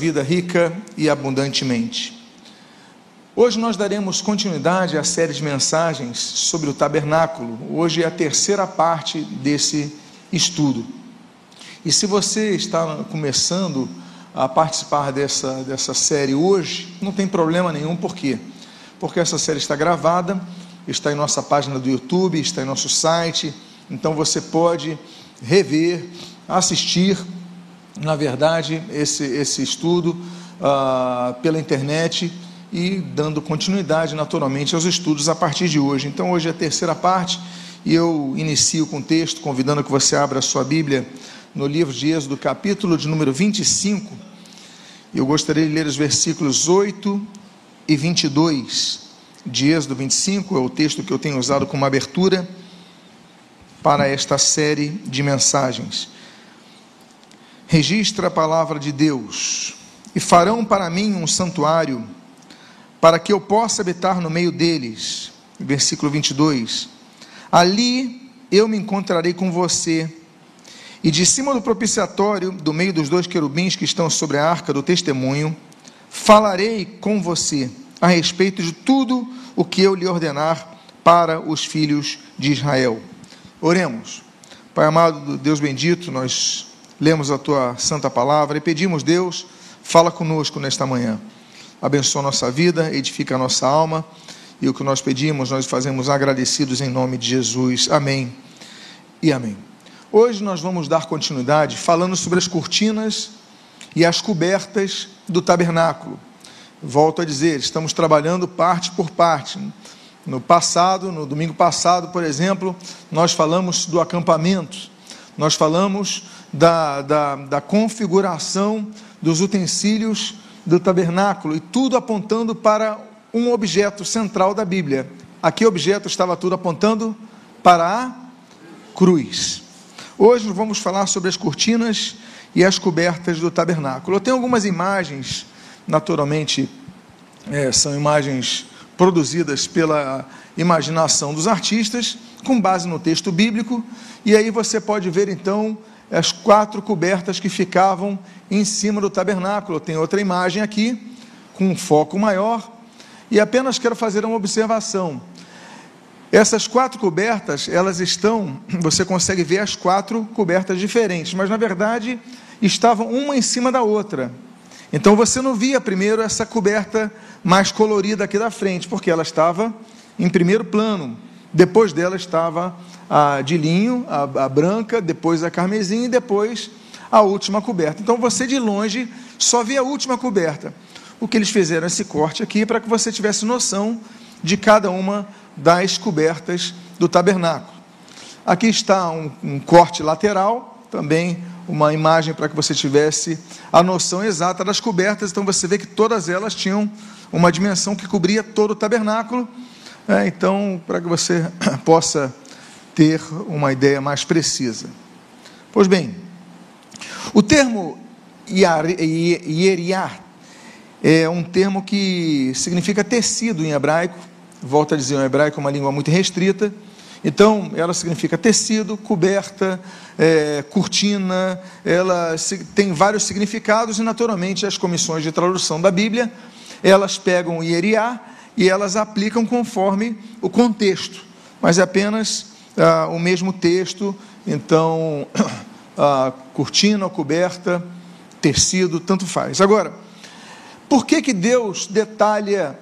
vida rica e abundantemente. Hoje nós daremos continuidade à série de mensagens sobre o tabernáculo. Hoje é a terceira parte desse estudo. E se você está começando a participar dessa, dessa série hoje, não tem problema nenhum, por quê? Porque essa série está gravada, está em nossa página do YouTube, está em nosso site, então você pode rever, assistir na verdade, esse, esse estudo ah, pela internet e dando continuidade, naturalmente, aos estudos a partir de hoje. Então, hoje é a terceira parte e eu inicio com o texto, convidando que você abra a sua Bíblia no livro de Êxodo, capítulo de número 25. Eu gostaria de ler os versículos 8 e 22 de Êxodo 25, é o texto que eu tenho usado como abertura para esta série de mensagens registra a palavra de Deus, e farão para mim um santuário, para que eu possa habitar no meio deles. Versículo 22. Ali eu me encontrarei com você, e de cima do propiciatório, do meio dos dois querubins que estão sobre a arca do testemunho, falarei com você a respeito de tudo o que eu lhe ordenar para os filhos de Israel. Oremos. Pai amado, Deus bendito, nós lemos a tua santa palavra e pedimos, Deus, fala conosco nesta manhã. Abençoa nossa vida, edifica a nossa alma. E o que nós pedimos, nós fazemos agradecidos em nome de Jesus. Amém e amém. Hoje nós vamos dar continuidade falando sobre as cortinas e as cobertas do tabernáculo. Volto a dizer, estamos trabalhando parte por parte. No passado, no domingo passado, por exemplo, nós falamos do acampamento, nós falamos da, da, da configuração dos utensílios do tabernáculo e tudo apontando para um objeto central da Bíblia. A que objeto estava tudo apontando? Para a cruz. Hoje vamos falar sobre as cortinas e as cobertas do tabernáculo. Eu tenho algumas imagens, naturalmente, é, são imagens produzidas pela imaginação dos artistas, com base no texto bíblico, e aí você pode ver então as quatro cobertas que ficavam em cima do tabernáculo. Tem outra imagem aqui, com um foco maior, e apenas quero fazer uma observação. Essas quatro cobertas, elas estão, você consegue ver as quatro cobertas diferentes, mas na verdade estavam uma em cima da outra. Então você não via primeiro essa coberta mais colorida aqui da frente, porque ela estava em primeiro plano. Depois dela estava a de linho, a, a branca, depois a carmesim e depois a última coberta. Então você de longe só vê a última coberta. O que eles fizeram esse corte aqui para que você tivesse noção de cada uma das cobertas do tabernáculo. Aqui está um, um corte lateral, também uma imagem para que você tivesse a noção exata das cobertas. Então você vê que todas elas tinham uma dimensão que cobria todo o tabernáculo. É, então, para que você possa ter uma ideia mais precisa. Pois bem, o termo ieriá é um termo que significa tecido em hebraico, volta a dizer, o hebraico é uma língua muito restrita, então ela significa tecido, coberta, é, cortina, ela tem vários significados e naturalmente as comissões de tradução da Bíblia, elas pegam o ieriá e elas aplicam conforme o contexto, mas é apenas ah, o mesmo texto, então, a cortina, a coberta, tecido, tanto faz. Agora, por que, que Deus detalha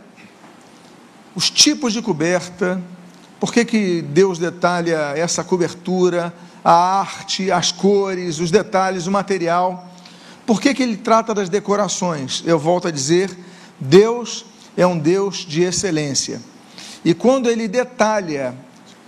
os tipos de coberta? Por que, que Deus detalha essa cobertura, a arte, as cores, os detalhes, o material? Por que, que ele trata das decorações? Eu volto a dizer: Deus é um Deus de excelência. E quando ele detalha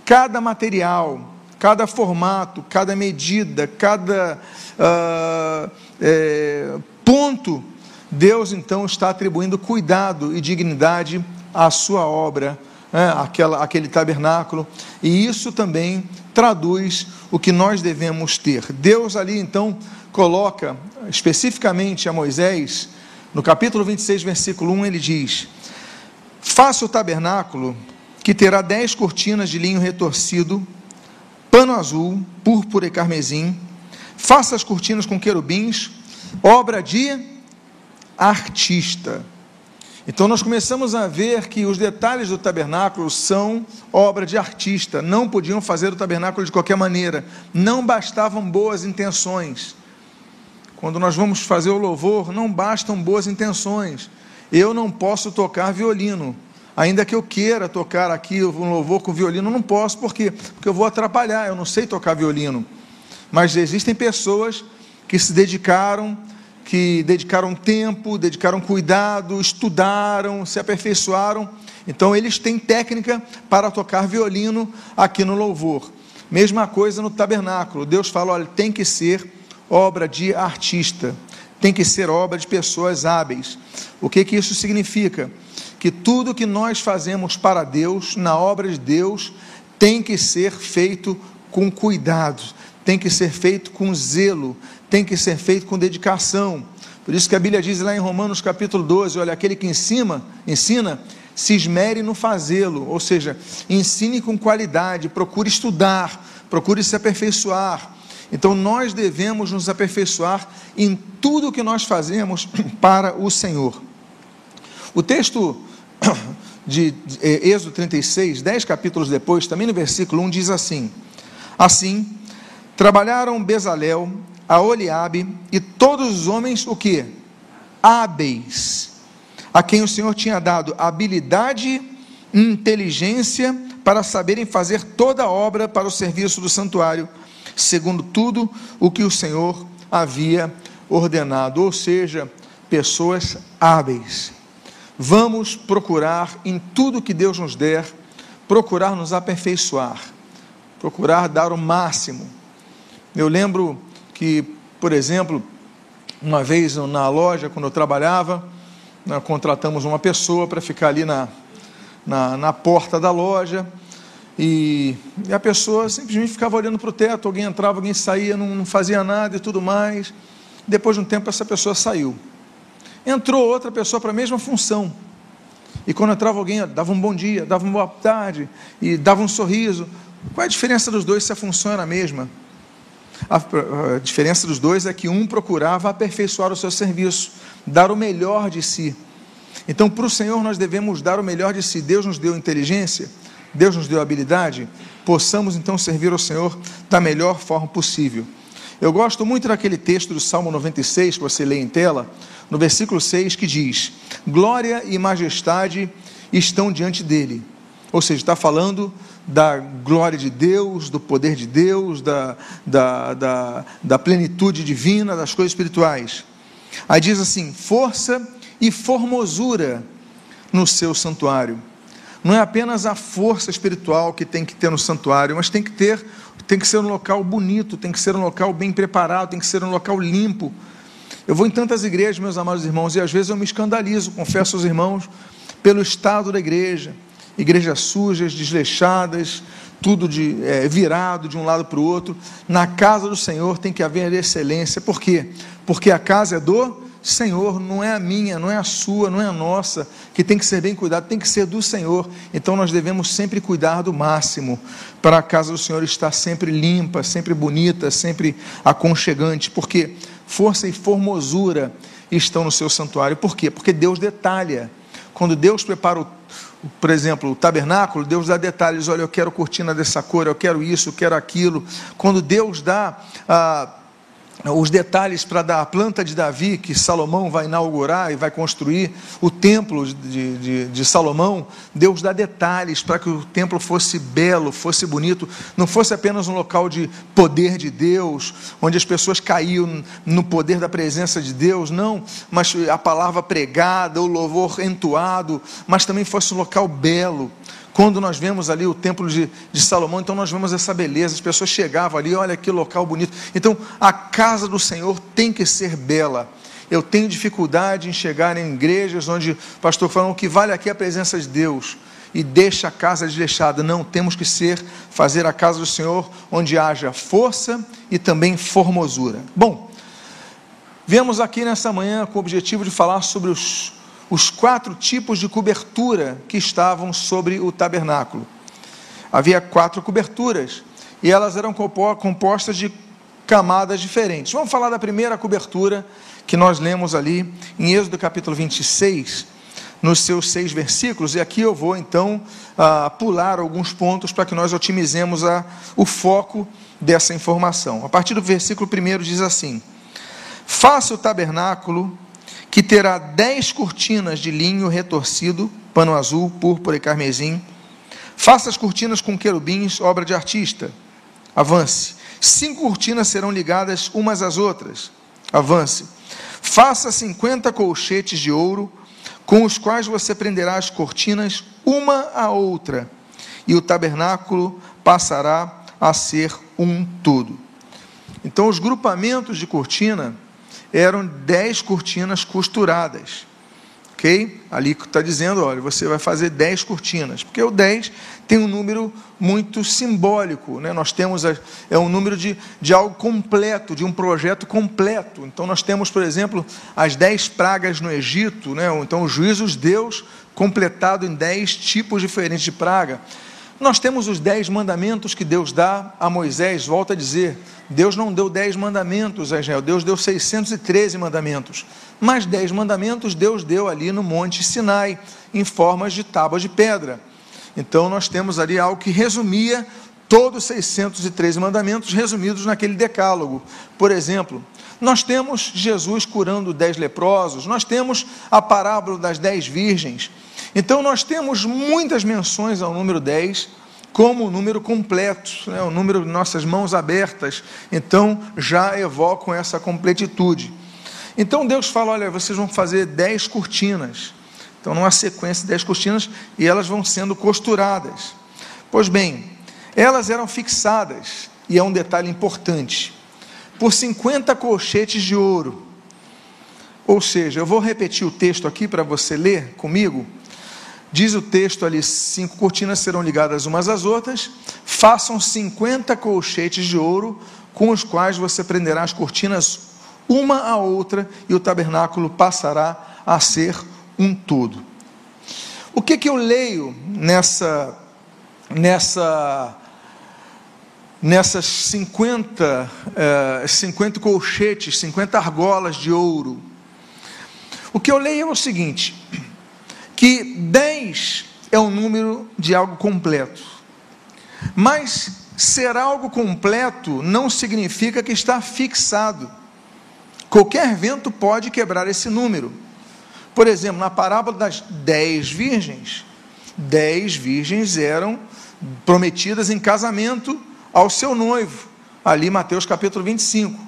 cada material, cada formato, cada medida, cada uh, é, ponto, Deus então está atribuindo cuidado e dignidade à sua obra, né, aquela, aquele tabernáculo, e isso também traduz o que nós devemos ter. Deus ali então coloca especificamente a Moisés, no capítulo 26, versículo 1, ele diz: Faça o tabernáculo que terá dez cortinas de linho retorcido, pano azul, púrpura e carmesim. Faça as cortinas com querubins, obra de artista. Então nós começamos a ver que os detalhes do tabernáculo são obra de artista, não podiam fazer o tabernáculo de qualquer maneira, não bastavam boas intenções. Quando nós vamos fazer o louvor, não bastam boas intenções. Eu não posso tocar violino, ainda que eu queira tocar aqui um louvor com violino, não posso, por quê? Porque eu vou atrapalhar, eu não sei tocar violino. Mas existem pessoas que se dedicaram que dedicaram tempo, dedicaram cuidado, estudaram, se aperfeiçoaram. Então, eles têm técnica para tocar violino aqui no louvor. Mesma coisa no tabernáculo. Deus fala: olha, tem que ser obra de artista, tem que ser obra de pessoas hábeis. O que, que isso significa? Que tudo que nós fazemos para Deus, na obra de Deus, tem que ser feito com cuidado, tem que ser feito com zelo, tem que ser feito com dedicação. Por isso que a Bíblia diz lá em Romanos capítulo 12, olha, aquele que ensina, ensina, se esmere no fazê-lo, ou seja, ensine com qualidade, procure estudar, procure se aperfeiçoar. Então nós devemos nos aperfeiçoar em tudo que nós fazemos para o Senhor. O texto de Êxodo 36, dez capítulos depois, também no versículo 1, diz assim: Assim, trabalharam Bezalel a Oliabe e todos os homens o que? Hábeis, a quem o Senhor tinha dado habilidade e inteligência para saberem fazer toda a obra para o serviço do santuário, segundo tudo o que o Senhor havia ordenado, ou seja, pessoas hábeis. Vamos procurar em tudo que Deus nos der, procurar nos aperfeiçoar, procurar dar o máximo. Eu lembro que, por exemplo, uma vez na loja, quando eu trabalhava, nós contratamos uma pessoa para ficar ali na, na, na porta da loja, e, e, a pessoa simplesmente ficava olhando para o teto, alguém entrava, alguém saía, não, não fazia nada e tudo mais. Depois de um tempo, essa pessoa saiu. Entrou outra pessoa para a mesma função. E quando entrava alguém, dava um bom dia, dava uma boa tarde e dava um sorriso. Qual é a diferença dos dois se a função era a mesma? A, diferença dos dois é que um procurava aperfeiçoar o seu serviço, dar o melhor de si. Então, para o Senhor, nós devemos dar o melhor de si. Deus nos deu inteligência, Deus nos deu habilidade, possamos então servir ao Senhor da melhor forma possível. Eu gosto muito daquele texto do Salmo 96, que você lê em tela, no versículo 6, que diz: Glória e majestade estão diante dele. Ou seja, está falando da glória de Deus, do poder de Deus, da, da, da, da plenitude divina, das coisas espirituais. Aí diz assim: força e formosura no seu santuário. Não é apenas a força espiritual que tem que ter no santuário, mas tem que ter, tem que ser um local bonito, tem que ser um local bem preparado, tem que ser um local limpo. Eu vou em tantas igrejas, meus amados irmãos, e às vezes eu me escandalizo, confesso aos irmãos, pelo estado da igreja igrejas sujas, desleixadas, tudo de, é, virado de um lado para o outro. Na casa do Senhor tem que haver excelência. Por quê? Porque a casa é do Senhor, não é a minha, não é a sua, não é a nossa, que tem que ser bem cuidado, tem que ser do Senhor. Então nós devemos sempre cuidar do máximo, para a casa do Senhor estar sempre limpa, sempre bonita, sempre aconchegante, porque força e formosura estão no seu santuário. Por quê? Porque Deus detalha. Quando Deus prepara o por exemplo, o tabernáculo, Deus dá detalhes, olha, eu quero cortina dessa cor, eu quero isso, eu quero aquilo. Quando Deus dá ah, os detalhes para dar a planta de Davi, que Salomão vai inaugurar e vai construir, o templo de, de, de Salomão, Deus dá detalhes para que o templo fosse belo, fosse bonito, não fosse apenas um local de poder de Deus, onde as pessoas caíam no poder da presença de Deus, não, mas a palavra pregada, o louvor entoado, mas também fosse um local belo, quando nós vemos ali o templo de, de Salomão, então nós vemos essa beleza, as pessoas chegavam ali, olha que local bonito. Então a casa do Senhor tem que ser bela. Eu tenho dificuldade em chegar em igrejas onde o pastor fala que vale aqui a presença de Deus e deixa a casa desleixada. Não, temos que ser, fazer a casa do Senhor onde haja força e também formosura. Bom, viemos aqui nessa manhã com o objetivo de falar sobre os os quatro tipos de cobertura que estavam sobre o tabernáculo. Havia quatro coberturas e elas eram compostas de camadas diferentes. Vamos falar da primeira cobertura que nós lemos ali em Êxodo capítulo 26, nos seus seis versículos, e aqui eu vou então uh, pular alguns pontos para que nós otimizemos a, o foco dessa informação. A partir do versículo 1 diz assim: Faça o tabernáculo que terá dez cortinas de linho retorcido, pano azul, púrpura e carmesim. Faça as cortinas com querubins, obra de artista. Avance. Cinco cortinas serão ligadas umas às outras. Avance. Faça cinquenta colchetes de ouro, com os quais você prenderá as cortinas uma à outra, e o tabernáculo passará a ser um todo. Então, os grupamentos de cortina eram dez cortinas costuradas. Ok? Ali está dizendo, olha, você vai fazer dez cortinas, porque o dez tem um número muito simbólico, né? nós temos, a, é um número de, de algo completo, de um projeto completo. Então nós temos, por exemplo, as dez pragas no Egito, né? então os juízos de Deus completado em dez tipos diferentes de praga. Nós temos os dez mandamentos que Deus dá a Moisés, volta a dizer, Deus não deu dez mandamentos a Israel, Deus deu 613 mandamentos, mas dez mandamentos Deus deu ali no Monte Sinai, em formas de tábuas de pedra. Então nós temos ali algo que resumia todos os 613 mandamentos resumidos naquele decálogo. Por exemplo, nós temos Jesus curando dez leprosos, nós temos a parábola das dez virgens, então nós temos muitas menções ao número 10 como o número completo, né, o número de nossas mãos abertas, então já evocam essa completitude. Então Deus fala: olha, vocês vão fazer 10 cortinas. Então, numa sequência de 10 cortinas, e elas vão sendo costuradas. Pois bem, elas eram fixadas, e é um detalhe importante, por 50 colchetes de ouro. Ou seja, eu vou repetir o texto aqui para você ler comigo. Diz o texto ali: cinco cortinas serão ligadas umas às outras, façam 50 colchetes de ouro, com os quais você prenderá as cortinas uma à outra, e o tabernáculo passará a ser um todo. O que, que eu leio nessa, nessa, nessas 50, eh, 50 colchetes, 50 argolas de ouro? O que eu leio é o seguinte: que 10 é o número de algo completo. Mas ser algo completo não significa que está fixado. Qualquer vento pode quebrar esse número. Por exemplo, na parábola das dez virgens, dez virgens eram prometidas em casamento ao seu noivo, ali Mateus capítulo 25.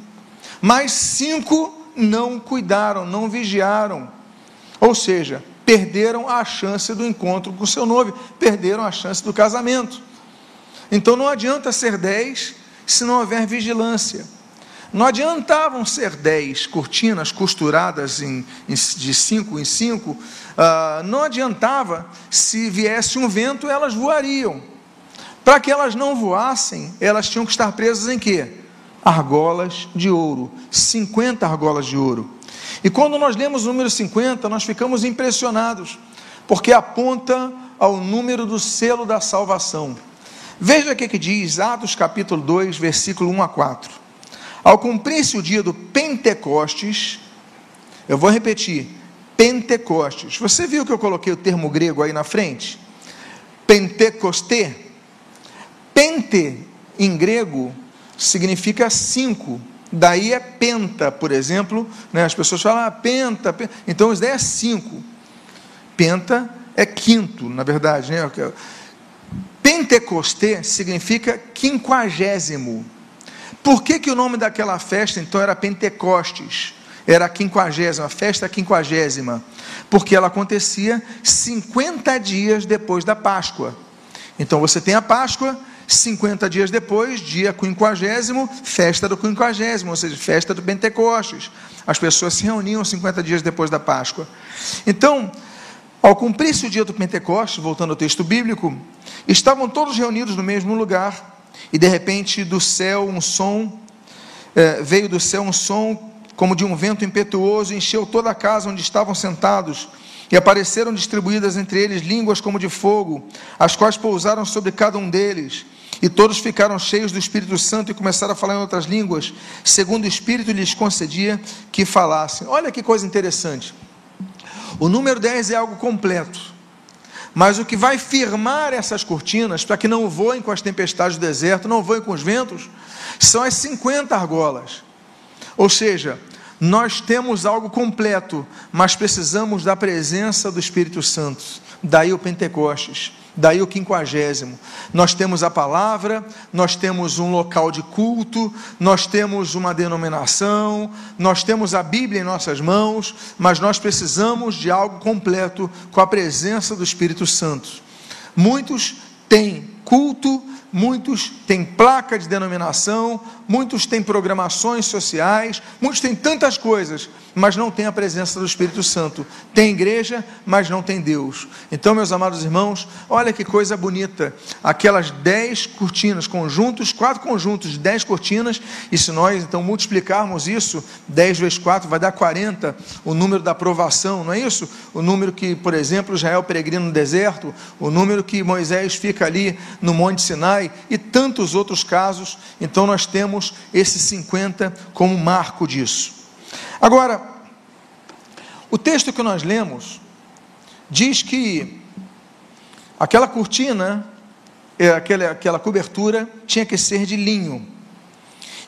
Mas cinco não cuidaram, não vigiaram. Ou seja, perderam a chance do encontro com o seu noivo, perderam a chance do casamento. Então não adianta ser dez se não houver vigilância. Não adiantavam ser dez cortinas costuradas em, em, de cinco em cinco, uh, não adiantava se viesse um vento, elas voariam. Para que elas não voassem, elas tinham que estar presas em quê? Argolas de ouro, 50 argolas de ouro. E quando nós lemos o número 50, nós ficamos impressionados, porque aponta ao número do selo da salvação. Veja o que, que diz Atos capítulo 2, versículo 1 a 4. Ao cumprir-se o dia do Pentecostes, eu vou repetir, Pentecostes. Você viu que eu coloquei o termo grego aí na frente? Pentecosté. Pente, em grego, significa cinco. Daí é penta, por exemplo, né? as pessoas falam ah, penta, penta, então isso daí é cinco. Penta é quinto, na verdade. Né? Pentecosté significa quinquagésimo. Por que, que o nome daquela festa então era Pentecostes? Era a quinquagésima, a festa quinquagésima, porque ela acontecia 50 dias depois da Páscoa. Então você tem a Páscoa, 50 dias depois, dia quinquagésimo, festa do quinquagésimo, ou seja, festa do Pentecostes. As pessoas se reuniam 50 dias depois da Páscoa. Então, ao cumprir-se o dia do Pentecostes, voltando ao texto bíblico, estavam todos reunidos no mesmo lugar, e de repente do céu um som, eh, veio do céu um som como de um vento impetuoso, encheu toda a casa onde estavam sentados. E apareceram distribuídas entre eles línguas como de fogo, as quais pousaram sobre cada um deles E todos ficaram cheios do Espírito Santo e começaram a falar em outras línguas, segundo o Espírito lhes concedia que falassem. Olha que coisa interessante. O número 10 é algo completo. Mas o que vai firmar essas cortinas, para que não voem com as tempestades do deserto, não voem com os ventos, são as 50 argolas. Ou seja, nós temos algo completo, mas precisamos da presença do Espírito Santo. Daí o Pentecostes. Daí o quinquagésimo. Nós temos a palavra, nós temos um local de culto, nós temos uma denominação, nós temos a Bíblia em nossas mãos, mas nós precisamos de algo completo com a presença do Espírito Santo. Muitos têm culto, muitos têm placa de denominação, muitos têm programações sociais, muitos têm tantas coisas, mas não têm a presença do Espírito Santo. Tem igreja, mas não tem Deus. Então, meus amados irmãos, olha que coisa bonita. Aquelas dez cortinas, conjuntos, quatro conjuntos de dez cortinas, e se nós então multiplicarmos isso, dez vezes quatro vai dar 40, o número da aprovação, não é isso? O número que, por exemplo, Israel peregrina no deserto, o número que Moisés fica ali no Monte Sinai, e tantos outros casos. Então, nós temos esses 50 como marco disso. Agora, o texto que nós lemos diz que aquela cortina, é, aquela, aquela cobertura, tinha que ser de linho.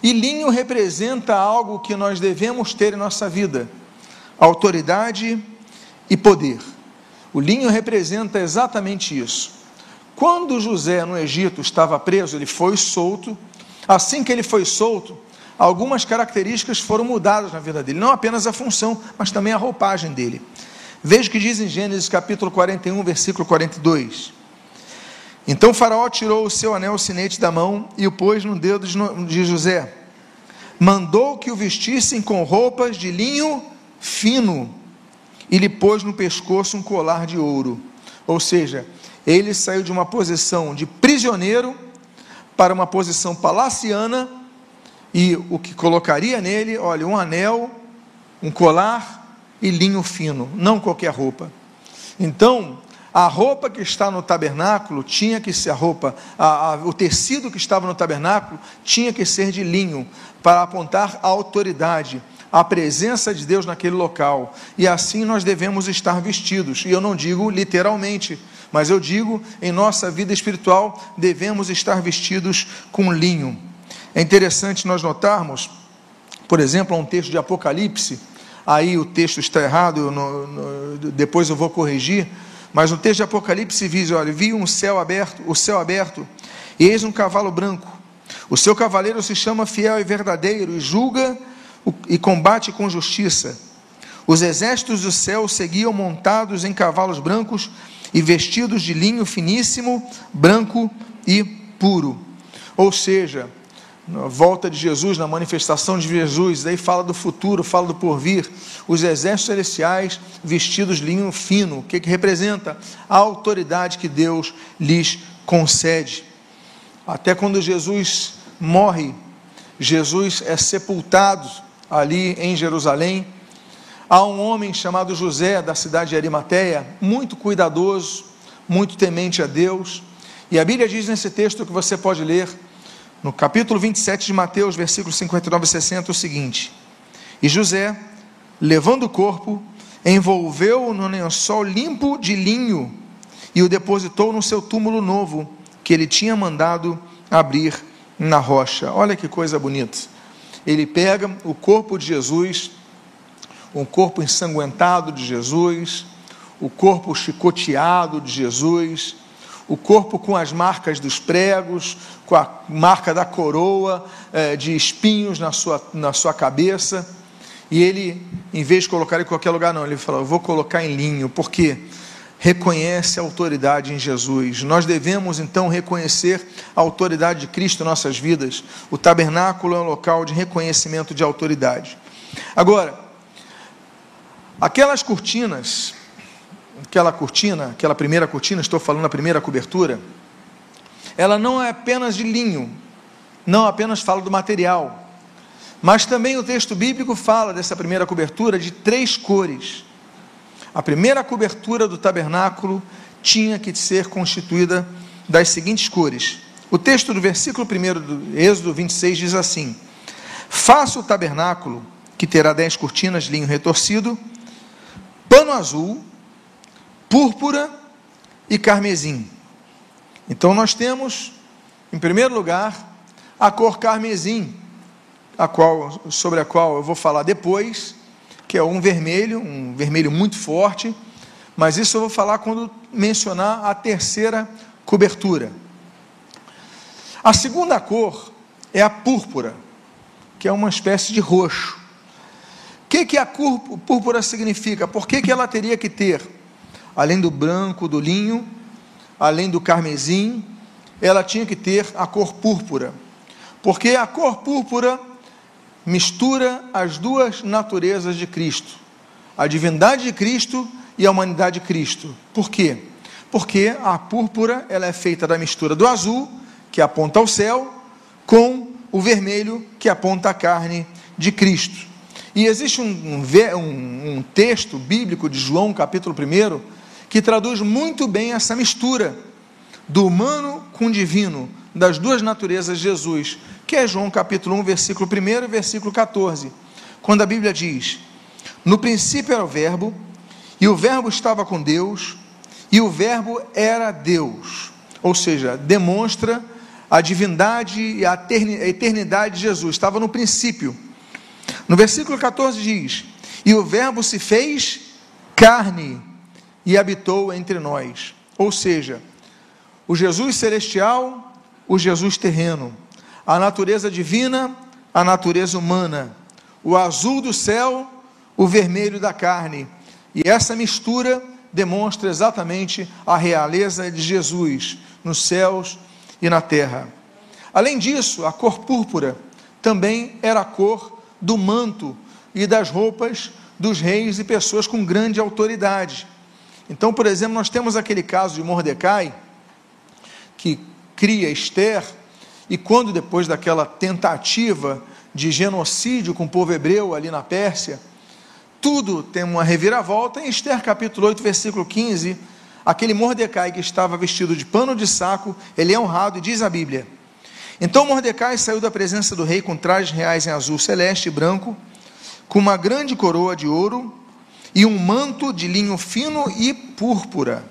E linho representa algo que nós devemos ter em nossa vida: autoridade e poder. O linho representa exatamente isso. Quando José no Egito estava preso, ele foi solto. Assim que ele foi solto, algumas características foram mudadas na vida dele, não apenas a função, mas também a roupagem dele. Veja o que diz em Gênesis capítulo 41, versículo 42. Então Faraó tirou o seu anel sinete da mão e o pôs no dedo de José. Mandou que o vestissem com roupas de linho fino e lhe pôs no pescoço um colar de ouro. Ou seja, ele saiu de uma posição de prisioneiro para uma posição palaciana e o que colocaria nele, olha, um anel, um colar e linho fino, não qualquer roupa. Então, a roupa que está no tabernáculo tinha que ser a roupa, a, a, o tecido que estava no tabernáculo tinha que ser de linho, para apontar a autoridade, a presença de Deus naquele local. E assim nós devemos estar vestidos. E eu não digo literalmente, mas eu digo em nossa vida espiritual devemos estar vestidos com linho. É interessante nós notarmos, por exemplo, um texto de Apocalipse, aí o texto está errado, no, no, depois eu vou corrigir, mas no texto de Apocalipse diz, olha, vi um céu aberto, o céu aberto, e eis um cavalo branco. O seu cavaleiro se chama fiel e verdadeiro, e julga e combate com justiça. Os exércitos do céu seguiam montados em cavalos brancos e vestidos de linho finíssimo, branco e puro. Ou seja, na volta de Jesus, na manifestação de Jesus, daí fala do futuro, fala do porvir, os exércitos celestiais vestidos de linho fino, o que, que representa? A autoridade que Deus lhes concede. Até quando Jesus morre, Jesus é sepultado ali em Jerusalém. Há um homem chamado José, da cidade de Arimateia, muito cuidadoso, muito temente a Deus. E a Bíblia diz nesse texto que você pode ler, no capítulo 27 de Mateus, versículos 59 e 60, o seguinte: E José, levando o corpo, envolveu-o no lençol limpo de linho e o depositou no seu túmulo novo, que ele tinha mandado abrir na rocha. Olha que coisa bonita. Ele pega o corpo de Jesus, um corpo ensanguentado de Jesus, o corpo chicoteado de Jesus, o corpo com as marcas dos pregos, com a marca da coroa é, de espinhos na sua, na sua cabeça. E ele, em vez de colocar em qualquer lugar, não, ele falou: vou colocar em linho, porque reconhece a autoridade em Jesus. Nós devemos então reconhecer a autoridade de Cristo em nossas vidas. O tabernáculo é um local de reconhecimento de autoridade. Agora, aquelas cortinas aquela cortina, aquela primeira cortina, estou falando a primeira cobertura, ela não é apenas de linho, não apenas fala do material, mas também o texto bíblico fala dessa primeira cobertura de três cores. A primeira cobertura do tabernáculo tinha que ser constituída das seguintes cores: O texto do versículo 1 do Êxodo 26 diz assim: Faça o tabernáculo, que terá dez cortinas de linho retorcido, pano azul, púrpura e carmesim. Então nós temos, em primeiro lugar, a cor carmesim, a qual, sobre a qual eu vou falar depois, que é um vermelho, um vermelho muito forte, mas isso eu vou falar quando mencionar a terceira cobertura. A segunda cor é a púrpura, que é uma espécie de roxo. Que, que a púrpura significa? Por que, que ela teria que ter, além do branco, do linho, além do carmesim, ela tinha que ter a cor púrpura? Porque a cor púrpura mistura as duas naturezas de Cristo, a divindade de Cristo e a humanidade de Cristo. Por quê? Porque a púrpura ela é feita da mistura do azul, que aponta ao céu, com o vermelho, que aponta à carne de Cristo. E existe um, um, um texto bíblico de João, capítulo 1, que traduz muito bem essa mistura do humano com o divino, das duas naturezas de Jesus, que é João capítulo 1, versículo 1 e versículo 14, quando a Bíblia diz: No princípio era o Verbo, e o Verbo estava com Deus, e o Verbo era Deus. Ou seja, demonstra a divindade e a eternidade de Jesus, estava no princípio. No versículo 14 diz: E o Verbo se fez carne e habitou entre nós. Ou seja, o Jesus celestial, o Jesus terreno a natureza divina, a natureza humana, o azul do céu, o vermelho da carne. E essa mistura demonstra exatamente a realeza de Jesus nos céus e na terra. Além disso, a cor púrpura também era a cor do manto e das roupas dos reis e pessoas com grande autoridade. Então, por exemplo, nós temos aquele caso de Mordecai, que cria Esther, e quando depois daquela tentativa de genocídio com o povo hebreu ali na Pérsia, tudo tem uma reviravolta, em Esther capítulo 8, versículo 15, aquele Mordecai que estava vestido de pano de saco, ele é honrado e diz a Bíblia: Então Mordecai saiu da presença do rei com trajes reais em azul celeste e branco, com uma grande coroa de ouro e um manto de linho fino e púrpura.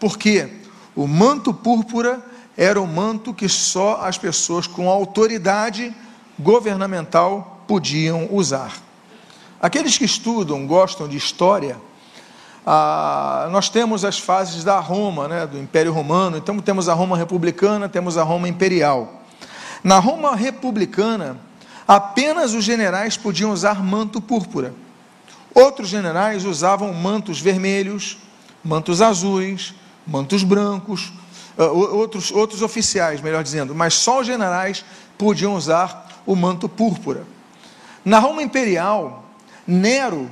Por quê? O manto púrpura era o manto que só as pessoas com autoridade governamental podiam usar. Aqueles que estudam, gostam de história, ah, nós temos as fases da Roma, né, do Império Romano, então temos a Roma republicana, temos a Roma imperial. Na Roma republicana, apenas os generais podiam usar manto púrpura. Outros generais usavam mantos vermelhos, mantos azuis, mantos brancos, uh, outros, outros oficiais, melhor dizendo, mas só os generais podiam usar o manto púrpura. Na Roma Imperial, Nero,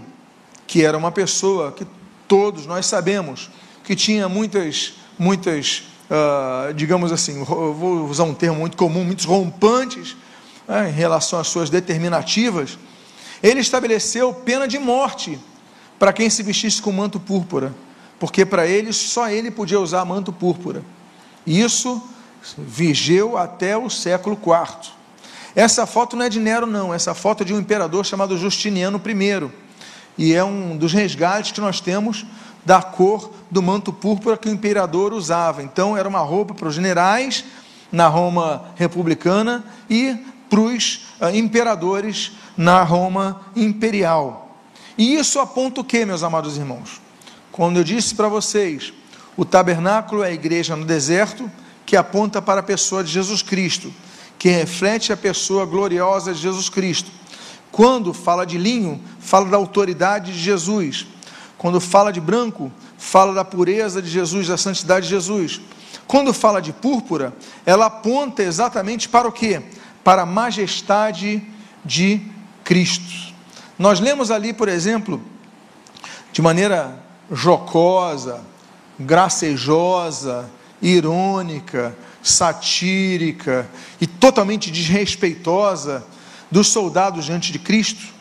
que era uma pessoa que todos nós sabemos que tinha muitas, muitas, uh, digamos assim, vou usar um termo muito comum, muitos rompantes né, em relação às suas determinativas, ele estabeleceu pena de morte para quem se vestisse com manto púrpura, porque para ele só ele podia usar manto púrpura. Isso vigeu até o século IV. Essa foto não é de Nero, não. Essa foto é de um imperador chamado Justiniano I. E é um dos resgates que nós temos da cor do manto púrpura que o imperador usava. Então, era uma roupa para os generais na Roma republicana e para os uh, imperadores na Roma imperial. E isso aponta o que, meus amados irmãos? Quando eu disse para vocês o tabernáculo é a igreja no deserto, que aponta para a pessoa de Jesus Cristo, que reflete a pessoa gloriosa de Jesus Cristo. Quando fala de linho, fala da autoridade de Jesus. Quando fala de branco, fala da pureza de Jesus, da santidade de Jesus. Quando fala de púrpura, ela aponta exatamente para o quê? Para a majestade de Cristo. Nós lemos ali, por exemplo, de maneira jocosa, gracejosa, irônica, satírica e totalmente desrespeitosa dos soldados diante de Cristo.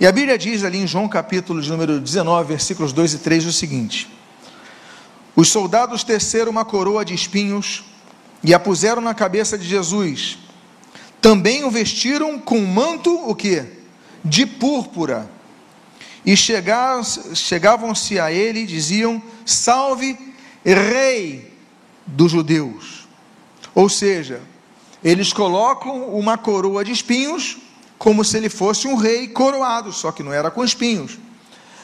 E a Bíblia diz ali em João capítulo de número 19, versículos 2 e 3 o seguinte: Os soldados teceram uma coroa de espinhos e a puseram na cabeça de Jesus. Também o vestiram com um manto, o que? De púrpura. E chegavam-se a ele e diziam: Salve, Rei dos Judeus. Ou seja, eles colocam uma coroa de espinhos, como se ele fosse um rei coroado, só que não era com espinhos.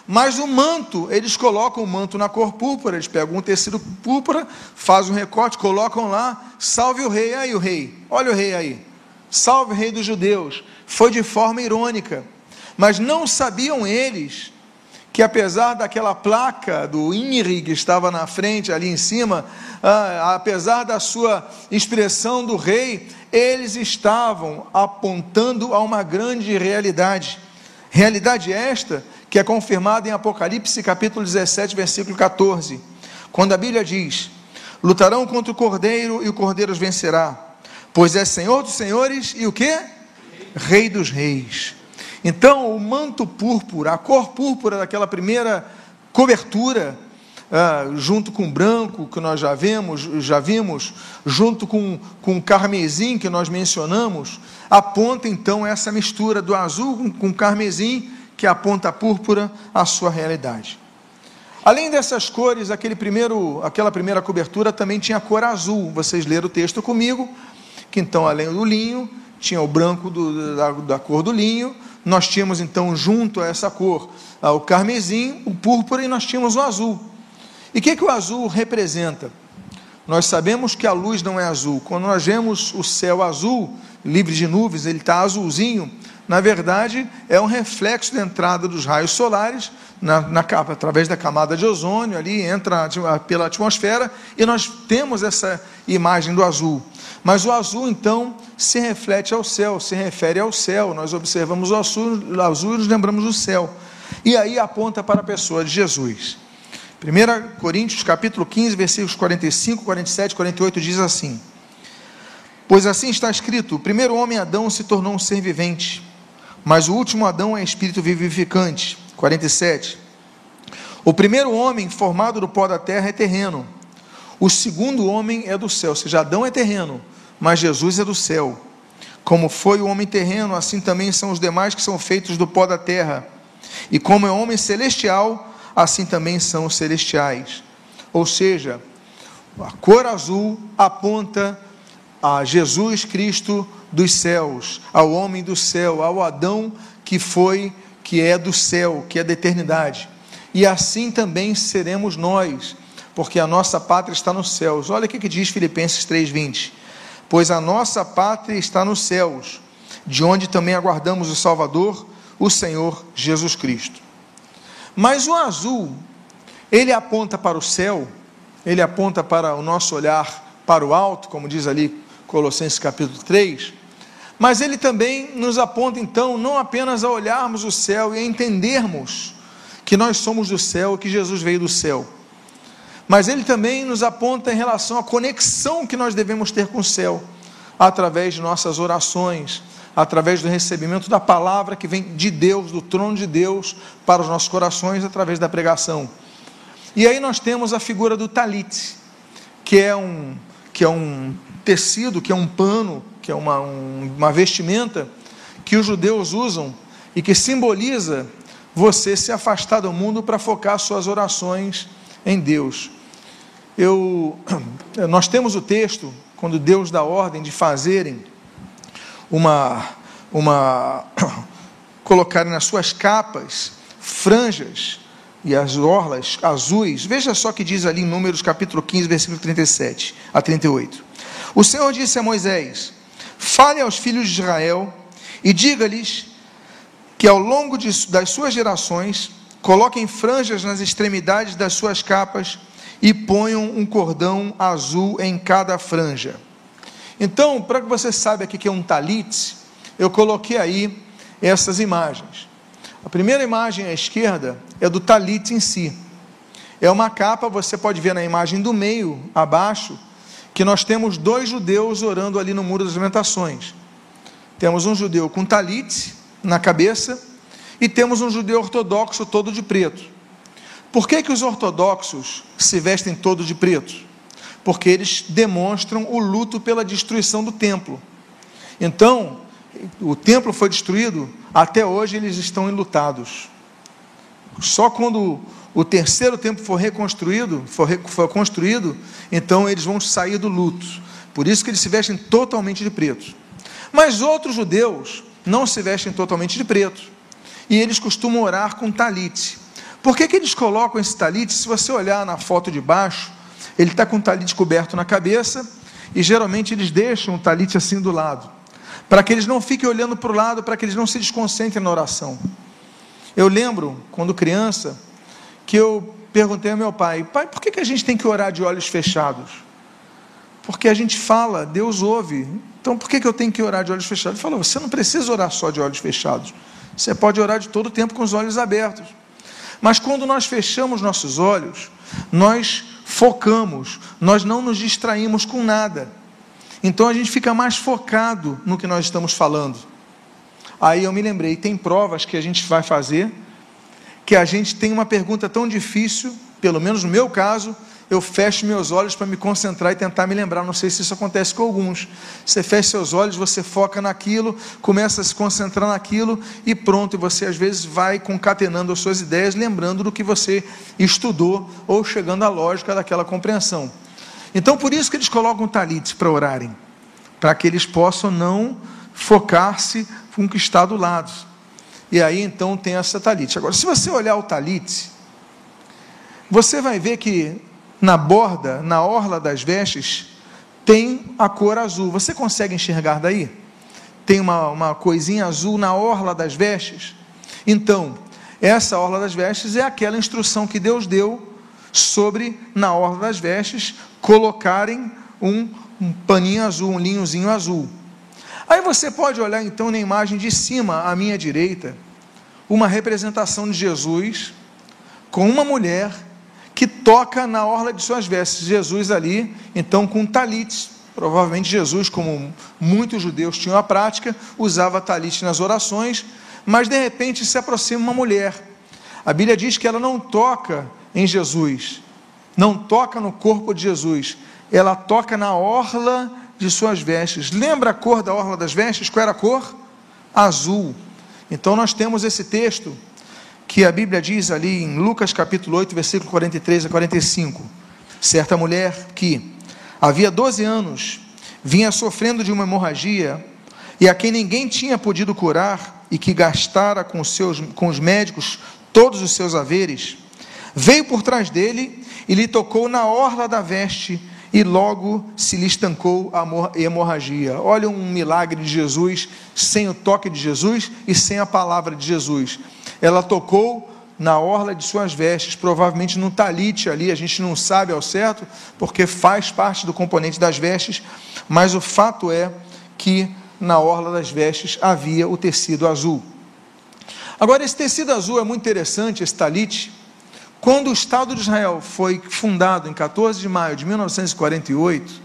Mas o manto, eles colocam o manto na cor púrpura, eles pegam um tecido púrpura, fazem um recorte, colocam lá, salve o rei, aí o rei, olha o rei aí, salve o rei dos judeus. Foi de forma irônica, mas não sabiam eles que apesar daquela placa do INRI que estava na frente, ali em cima, ah, apesar da sua expressão do rei, eles estavam apontando a uma grande realidade. Realidade esta que é confirmada em Apocalipse capítulo 17, versículo 14, quando a Bíblia diz: Lutarão contra o cordeiro e o cordeiro os vencerá, pois é Senhor dos senhores e o que? Rei dos reis. Então, o manto púrpura, a cor púrpura daquela primeira cobertura, ah, junto com o branco que nós já vimos, já vimos, junto com, com o carmesim que nós mencionamos, aponta então essa mistura do azul com, com carmesim que aponta a púrpura à sua realidade. Além dessas cores, aquele primeiro, aquela primeira cobertura também tinha cor azul. Vocês leram o texto comigo, que então, além do linho, tinha o branco do, da, da, cor do linho. Nós tínhamos então, junto a essa cor, o carmesim, o púrpura e nós tínhamos o azul. E o que, que o azul representa? Nós sabemos que a luz não é azul. Quando nós vemos o céu azul, livre de nuvens, ele está azulzinho, na verdade, é um reflexo da entrada dos raios solares na, capa, através da camada de ozônio, ali entra pela atmosfera, e nós temos essa imagem do azul. Mas o azul, então, se reflete ao céu, se refere ao céu. Nós observamos o azul, o azul e nos lembramos do céu. E aí aponta para a pessoa de Jesus. 1 Coríntios capítulo 15, versículos 45, 47 48 diz assim: Pois assim está escrito: o primeiro homem Adão se tornou um ser vivente mas o último Adão é espírito vivificante. 47. O primeiro homem formado do pó da terra é terreno. O segundo homem é do céu, ou seja, Adão é terreno, mas Jesus é do céu. Como foi o homem terreno, assim também são os demais que são feitos do pó da terra. E como é homem celestial, assim também são os celestiais. Ou seja, a cor azul aponta a Jesus Cristo dos céus, ao homem do céu, ao Adão que foi, que é do céu, que é da eternidade. E assim também seremos nós, porque a nossa pátria está nos céus. Olha o que diz Filipenses 3:20. Pois a nossa pátria está nos céus, de onde também aguardamos o Salvador, o Senhor Jesus Cristo. Mas o azul, ele aponta para o céu, ele aponta para o nosso olhar para o alto, como diz ali Colossenses capítulo 3, mas ele também nos aponta então não apenas a olharmos o céu e a entendermos que nós somos do céu, que Jesus veio do céu, mas ele também nos aponta em relação à conexão que nós devemos ter com o céu, através de nossas orações, através do recebimento da palavra que vem de Deus, do trono de Deus, para os nossos corações, através da pregação. E aí nós temos a figura do talit, que é um, que é um tecido, que é um pano, que é uma, um, uma vestimenta que os judeus usam e que simboliza você se afastar do mundo para focar suas orações em Deus. Eu, nós temos o texto quando Deus dá ordem de fazerem uma, uma colocarem nas suas capas franjas e as orlas azuis. Veja só que diz ali em Números capítulo 15, versículo 37 a 38. O Senhor disse a Moisés: Fale aos filhos de Israel e diga-lhes que ao longo de, das suas gerações coloquem franjas nas extremidades das suas capas e ponham um cordão azul em cada franja. Então, para que você saiba aqui que é um talit, eu coloquei aí essas imagens. A primeira imagem à esquerda é do talit em si. É uma capa, você pode ver na imagem do meio, abaixo, que nós temos dois judeus orando ali no Muro das Lamentações. Temos um judeu com talit na cabeça e temos um judeu ortodoxo todo de preto. Por que, que os ortodoxos se vestem todo de preto? porque eles demonstram o luto pela destruição do templo. Então, o templo foi destruído, até hoje eles estão enlutados. Só quando o terceiro templo for reconstruído, for, for construído, então eles vão sair do luto. Por isso que eles se vestem totalmente de preto. Mas outros judeus não se vestem totalmente de preto. E eles costumam orar com talite. Por que, que eles colocam esse talite? Se você olhar na foto de baixo, ele está com o talite coberto na cabeça e geralmente eles deixam o talite assim do lado, para que eles não fiquem olhando para o lado, para que eles não se desconcentrem na oração. Eu lembro, quando criança, que eu perguntei ao meu pai: pai, por que, que a gente tem que orar de olhos fechados? Porque a gente fala, Deus ouve. Então por que, que eu tenho que orar de olhos fechados? Ele falou: você não precisa orar só de olhos fechados. Você pode orar de todo o tempo com os olhos abertos. Mas quando nós fechamos nossos olhos, nós focamos, nós não nos distraímos com nada. Então a gente fica mais focado no que nós estamos falando. Aí eu me lembrei, tem provas que a gente vai fazer, que a gente tem uma pergunta tão difícil, pelo menos no meu caso, eu fecho meus olhos para me concentrar e tentar me lembrar. Não sei se isso acontece com alguns. Você fecha seus olhos, você foca naquilo, começa a se concentrar naquilo e pronto. E você às vezes vai concatenando as suas ideias, lembrando do que você estudou ou chegando à lógica daquela compreensão. Então por isso que eles colocam talite para orarem, para que eles possam não focar-se com o que está do lado. E aí então tem essa talite. Agora, se você olhar o talite, você vai ver que na borda, na orla das vestes, tem a cor azul. Você consegue enxergar daí? Tem uma, uma coisinha azul na orla das vestes? Então, essa orla das vestes é aquela instrução que Deus deu sobre, na orla das vestes, colocarem um, um paninho azul, um linhozinho azul. Aí você pode olhar então na imagem de cima, à minha direita, uma representação de Jesus com uma mulher que toca na orla de suas vestes. Jesus ali, então, com talites. Provavelmente Jesus, como muitos judeus tinham a prática, usava talite nas orações, mas de repente se aproxima uma mulher. A Bíblia diz que ela não toca em Jesus, não toca no corpo de Jesus, ela toca na orla de suas vestes. Lembra a cor da orla das vestes? Qual era a cor? Azul. Então nós temos esse texto que a Bíblia diz ali em Lucas capítulo 8, versículo 43 a 45. Certa mulher que havia 12 anos vinha sofrendo de uma hemorragia e a quem ninguém tinha podido curar e que gastara com, seus, com os médicos todos os seus haveres, veio por trás dele e lhe tocou na orla da veste e logo se lhe estancou a hemorragia. Olha um milagre de Jesus sem o toque de Jesus e sem a palavra de Jesus. Ela tocou na orla de suas vestes, provavelmente no talite ali, a gente não sabe ao certo, porque faz parte do componente das vestes, mas o fato é que na orla das vestes havia o tecido azul. Agora, esse tecido azul é muito interessante, esse talite. Quando o Estado de Israel foi fundado em 14 de maio de 1948,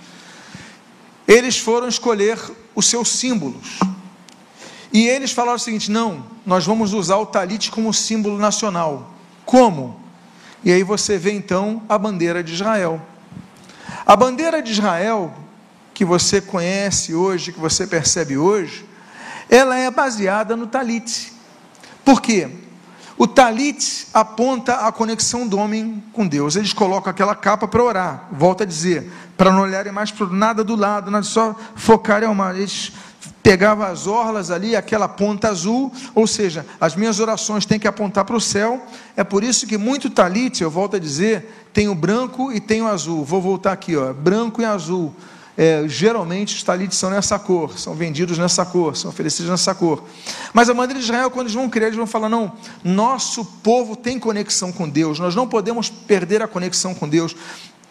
eles foram escolher os seus símbolos. E eles falaram o seguinte: não, nós vamos usar o talite como símbolo nacional. Como? E aí você vê então a bandeira de Israel. A bandeira de Israel, que você conhece hoje, que você percebe hoje, ela é baseada no talite. Por quê? O talit aponta a conexão do homem com Deus. Eles colocam aquela capa para orar. Volta a dizer, para não olharem mais para nada do lado, só focarem ao mar. Eles pegava as orlas ali, aquela ponta azul, ou seja, as minhas orações têm que apontar para o céu. É por isso que muito talite, eu volto a dizer, tem o branco e tem o azul. Vou voltar aqui, ó, branco e azul. É, geralmente os talites são nessa cor, são vendidos nessa cor, são oferecidos nessa cor. Mas a maneira de Israel, quando eles vão criar, eles vão falar: não, nosso povo tem conexão com Deus, nós não podemos perder a conexão com Deus.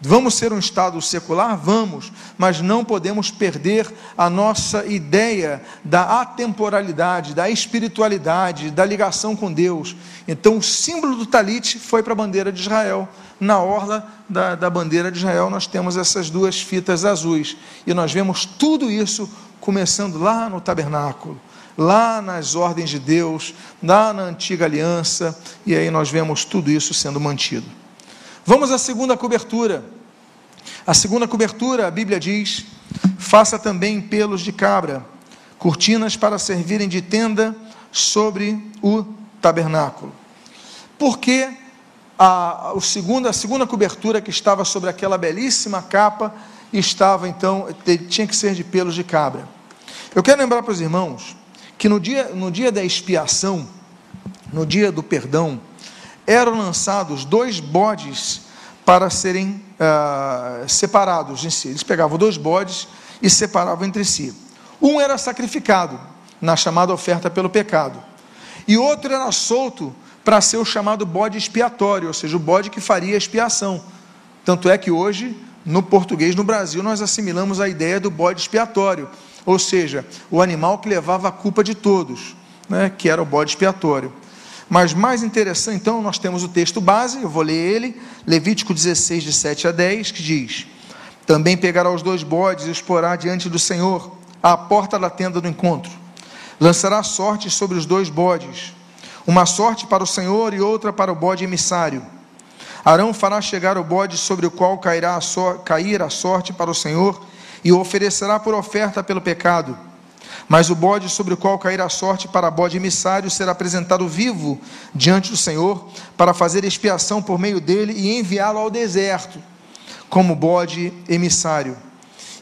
Vamos ser um Estado secular? Vamos, mas não podemos perder a nossa ideia da atemporalidade, da espiritualidade, da ligação com Deus. Então, o símbolo do talit foi para a bandeira de Israel. Na orla da, da bandeira de Israel, nós temos essas duas fitas azuis. E nós vemos tudo isso começando lá no tabernáculo, lá nas ordens de Deus, lá na antiga aliança, e aí nós vemos tudo isso sendo mantido. Vamos à segunda cobertura. A segunda cobertura, a Bíblia diz: faça também pelos de cabra, cortinas para servirem de tenda sobre o tabernáculo. Porque a, a, segunda, a segunda cobertura que estava sobre aquela belíssima capa estava então, tinha que ser de pelos de cabra. Eu quero lembrar para os irmãos que no dia, no dia da expiação, no dia do perdão, eram lançados dois bodes para serem ah, separados em si. Eles pegavam dois bodes e separavam entre si. Um era sacrificado na chamada oferta pelo pecado, e outro era solto para ser o chamado bode expiatório, ou seja, o bode que faria expiação. Tanto é que hoje, no português, no Brasil, nós assimilamos a ideia do bode expiatório, ou seja, o animal que levava a culpa de todos, né, que era o bode expiatório. Mas mais interessante, então, nós temos o texto base, eu vou ler ele, Levítico 16, de 7 a 10, que diz: Também pegará os dois bodes e os porá diante do Senhor, à porta da tenda do encontro. Lançará sorte sobre os dois bodes, uma sorte para o Senhor e outra para o bode emissário. Arão fará chegar o bode sobre o qual cairá a so cair a sorte para o Senhor e o oferecerá por oferta pelo pecado. Mas o bode sobre o qual cair a sorte para bode emissário será apresentado vivo diante do Senhor para fazer expiação por meio dele e enviá-lo ao deserto como bode emissário.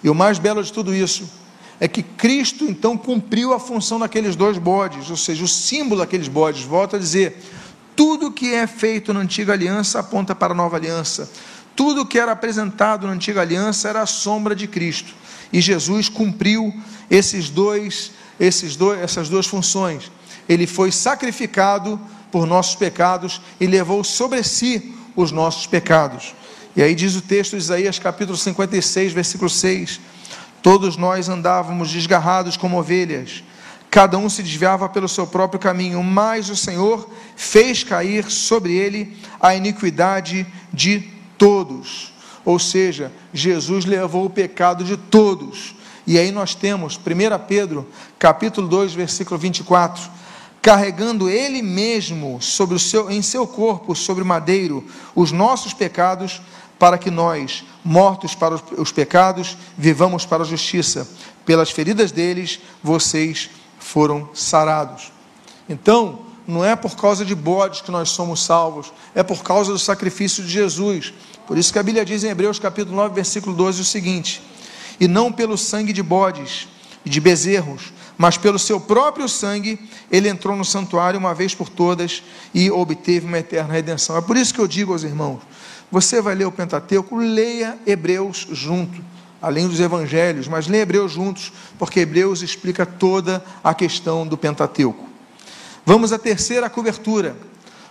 E o mais belo de tudo isso é que Cristo então cumpriu a função daqueles dois bodes, ou seja, o símbolo daqueles bodes. Volto a dizer, tudo que é feito na antiga aliança aponta para a nova aliança. Tudo que era apresentado na antiga aliança era a sombra de Cristo. E Jesus cumpriu esses dois, esses dois, essas duas funções. Ele foi sacrificado por nossos pecados e levou sobre si os nossos pecados. E aí diz o texto de Isaías capítulo 56, versículo 6: Todos nós andávamos desgarrados como ovelhas, cada um se desviava pelo seu próprio caminho, mas o Senhor fez cair sobre ele a iniquidade de todos. Ou seja, Jesus levou o pecado de todos. E aí nós temos 1 Pedro, capítulo 2, versículo 24, carregando ele mesmo sobre o seu em seu corpo sobre o madeiro os nossos pecados, para que nós, mortos para os pecados, vivamos para a justiça. Pelas feridas deles vocês foram sarados. Então, não é por causa de bodes que nós somos salvos, é por causa do sacrifício de Jesus. Por isso que a Bíblia diz em Hebreus capítulo 9, versículo 12 o seguinte: E não pelo sangue de bodes e de bezerros, mas pelo seu próprio sangue, ele entrou no santuário uma vez por todas e obteve uma eterna redenção. É por isso que eu digo aos irmãos: você vai ler o Pentateuco, leia Hebreus junto, além dos evangelhos, mas leia Hebreus juntos, porque Hebreus explica toda a questão do Pentateuco. Vamos à terceira cobertura.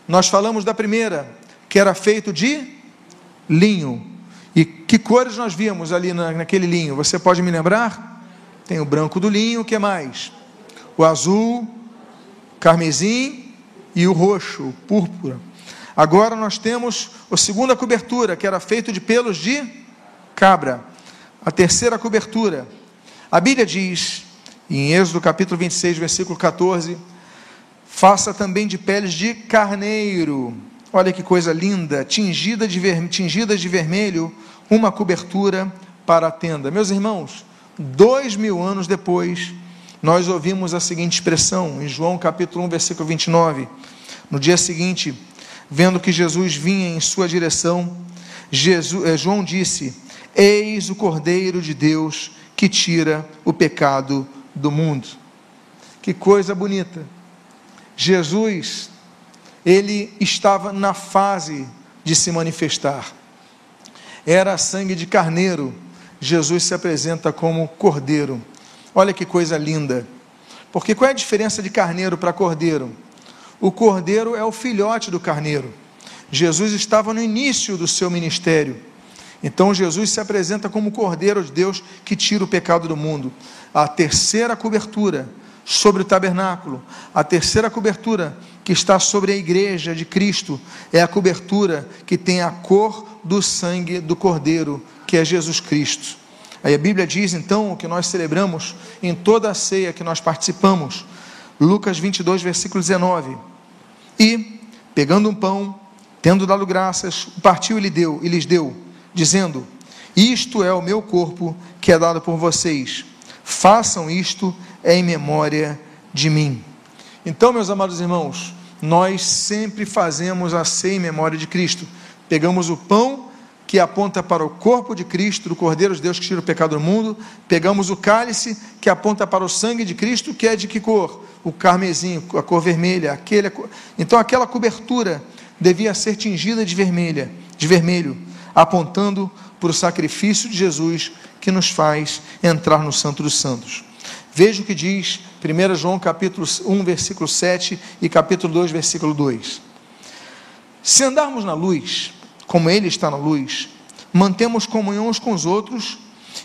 Nós falamos da primeira, que era feito de linho. E que cores nós vimos ali na, naquele linho? Você pode me lembrar? Tem o branco do linho, o que mais? O azul, carmesim e o roxo, púrpura. Agora nós temos a segunda cobertura, que era feito de pelos de cabra. A terceira cobertura. A Bíblia diz, em Êxodo capítulo 26, versículo 14: Faça também de peles de carneiro Olha que coisa linda, tingida de ver, tingidas de vermelho, uma cobertura para a tenda. Meus irmãos, dois mil anos depois, nós ouvimos a seguinte expressão, em João capítulo 1, versículo 29. No dia seguinte, vendo que Jesus vinha em sua direção, Jesus, eh, João disse: Eis o Cordeiro de Deus que tira o pecado do mundo. Que coisa bonita. Jesus ele estava na fase de se manifestar. Era sangue de carneiro. Jesus se apresenta como cordeiro. Olha que coisa linda. Porque qual é a diferença de carneiro para cordeiro? O cordeiro é o filhote do carneiro. Jesus estava no início do seu ministério. Então Jesus se apresenta como cordeiro de Deus que tira o pecado do mundo. A terceira cobertura sobre o tabernáculo, a terceira cobertura que está sobre a igreja de Cristo é a cobertura que tem a cor do sangue do Cordeiro, que é Jesus Cristo. Aí a Bíblia diz então o que nós celebramos em toda a ceia que nós participamos. Lucas 22, versículo 19. E, pegando um pão, tendo dado graças, partiu e lhe deu, e lhes deu, dizendo: Isto é o meu corpo que é dado por vocês. Façam isto em memória de mim. Então, meus amados irmãos, nós sempre fazemos a ceia em memória de Cristo. Pegamos o pão que aponta para o corpo de Cristo, do Cordeiro de Deus que tira o pecado do mundo. Pegamos o cálice que aponta para o sangue de Cristo, que é de que cor? O carmesim, a cor vermelha. Aquele, então aquela cobertura devia ser tingida de vermelha, de vermelho, apontando para o sacrifício de Jesus que nos faz entrar no Santo dos Santos. Veja o que diz 1 João capítulo 1, versículo 7 e capítulo 2, versículo 2. Se andarmos na luz, como Ele está na luz, mantemos comunhão uns com os outros,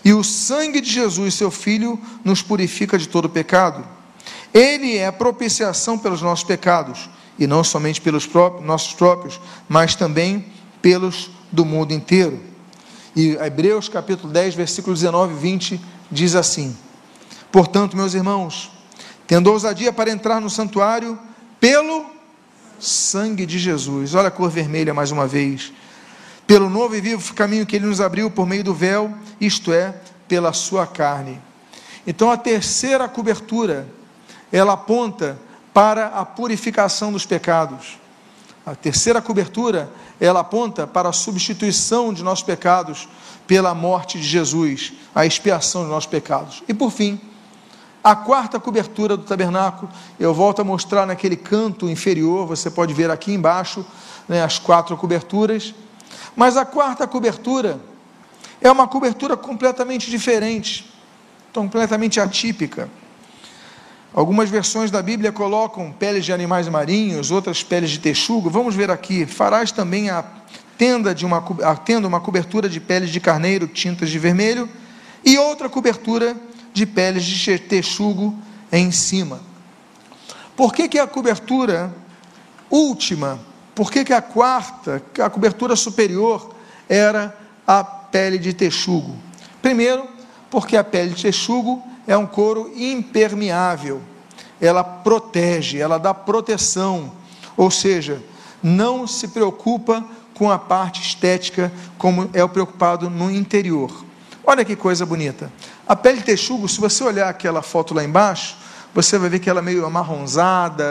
e o sangue de Jesus, seu Filho, nos purifica de todo pecado. Ele é a propiciação pelos nossos pecados, e não somente pelos próprios, nossos próprios, mas também pelos do mundo inteiro. E Hebreus capítulo 10, versículo 19 e 20 diz assim: Portanto, meus irmãos, tendo ousadia para entrar no santuário pelo sangue de Jesus. Olha a cor vermelha mais uma vez. Pelo novo e vivo caminho que ele nos abriu por meio do véu, isto é, pela sua carne. Então a terceira cobertura, ela aponta para a purificação dos pecados. A terceira cobertura, ela aponta para a substituição de nossos pecados pela morte de Jesus, a expiação de nossos pecados. E por fim, a quarta cobertura do tabernáculo, eu volto a mostrar naquele canto inferior, você pode ver aqui embaixo né, as quatro coberturas. Mas a quarta cobertura é uma cobertura completamente diferente, completamente atípica. Algumas versões da Bíblia colocam peles de animais marinhos, outras peles de texugo. Vamos ver aqui. Farás também a tenda de uma a tenda uma cobertura de peles de carneiro tintas de vermelho e outra cobertura de peles de texugo em cima. Por que, que a cobertura última, por que, que a quarta, a cobertura superior, era a pele de texugo? Primeiro, porque a pele de texugo é um couro impermeável, ela protege, ela dá proteção, ou seja, não se preocupa com a parte estética como é o preocupado no interior. Olha que coisa bonita. A pele texugo, se você olhar aquela foto lá embaixo, você vai ver que ela é meio amarronzada,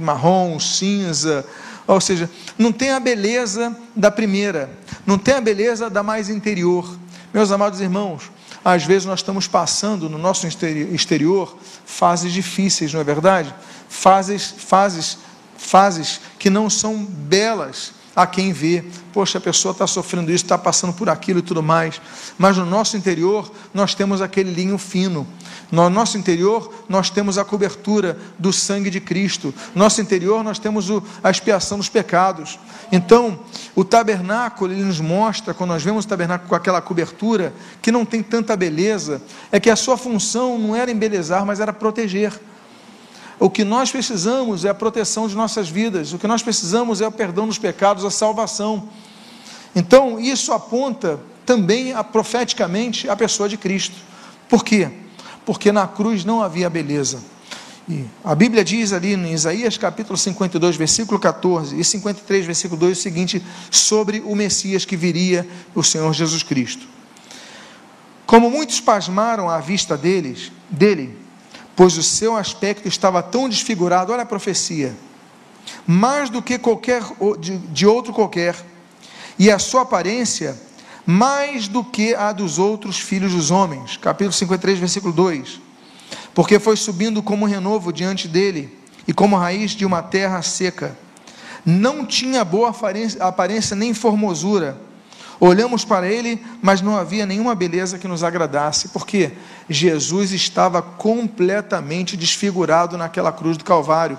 marrom, cinza, ou seja, não tem a beleza da primeira, não tem a beleza da mais interior. Meus amados irmãos, às vezes nós estamos passando no nosso exterior fases difíceis, não é verdade? Fases, fases, fases que não são belas a quem vê. Poxa, a pessoa está sofrendo isso, está passando por aquilo e tudo mais. Mas no nosso interior, nós temos aquele linho fino. No nosso interior, nós temos a cobertura do sangue de Cristo. No nosso interior, nós temos o, a expiação dos pecados. Então, o tabernáculo, ele nos mostra, quando nós vemos o tabernáculo com aquela cobertura, que não tem tanta beleza, é que a sua função não era embelezar, mas era proteger. O que nós precisamos é a proteção de nossas vidas, o que nós precisamos é o perdão dos pecados, a salvação. Então, isso aponta também a, profeticamente a pessoa de Cristo. Por quê? Porque na cruz não havia beleza. E a Bíblia diz ali em Isaías capítulo 52, versículo 14 e 53, versículo 2 o seguinte sobre o Messias que viria, o Senhor Jesus Cristo. Como muitos pasmaram à vista deles, dele, pois o seu aspecto estava tão desfigurado, olha a profecia, mais do que qualquer de outro qualquer, e a sua aparência mais do que a dos outros filhos dos homens. Capítulo 53, versículo 2. Porque foi subindo como um renovo diante dele, e como raiz de uma terra seca. Não tinha boa aparência nem formosura Olhamos para ele, mas não havia nenhuma beleza que nos agradasse, porque Jesus estava completamente desfigurado naquela cruz do Calvário.